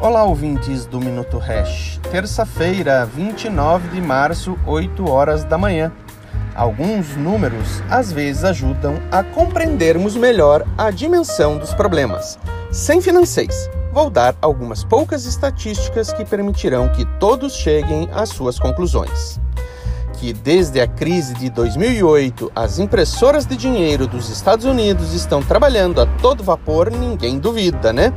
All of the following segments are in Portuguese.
Olá, ouvintes do Minuto Hash. Terça-feira, 29 de março, 8 horas da manhã. Alguns números às vezes ajudam a compreendermos melhor a dimensão dos problemas. Sem financeiros, vou dar algumas poucas estatísticas que permitirão que todos cheguem às suas conclusões. Que desde a crise de 2008, as impressoras de dinheiro dos Estados Unidos estão trabalhando a todo vapor, ninguém duvida, né?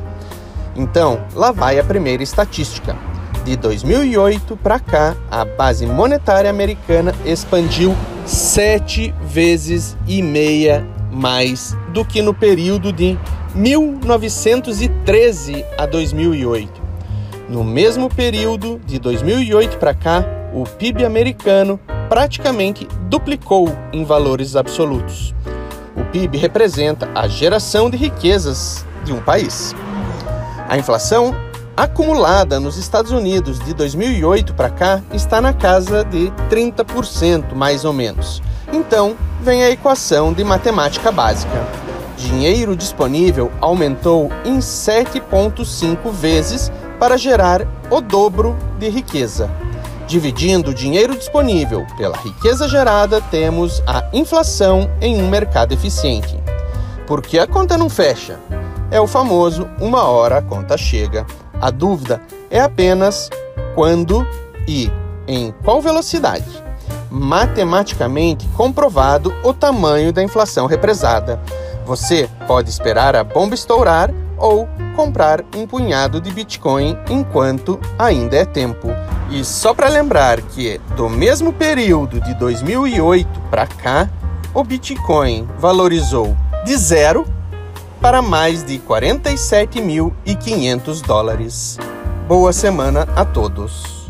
Então, lá vai a primeira estatística. De 2008 para cá, a base monetária americana expandiu sete vezes e meia mais do que no período de 1913 a 2008. No mesmo período, de 2008 para cá, o PIB americano praticamente duplicou em valores absolutos. O PIB representa a geração de riquezas de um país. A inflação acumulada nos Estados Unidos de 2008 para cá está na casa de 30%, mais ou menos. Então, vem a equação de matemática básica. Dinheiro disponível aumentou em 7,5 vezes para gerar o dobro de riqueza. Dividindo o dinheiro disponível pela riqueza gerada, temos a inflação em um mercado eficiente. Por que a conta não fecha? É o famoso uma hora a conta chega. A dúvida é apenas quando e em qual velocidade. Matematicamente comprovado o tamanho da inflação represada. Você pode esperar a bomba estourar ou comprar um punhado de Bitcoin enquanto ainda é tempo. E só para lembrar que do mesmo período de 2008 para cá, o Bitcoin valorizou de zero para mais de 47.500 dólares. Boa semana a todos!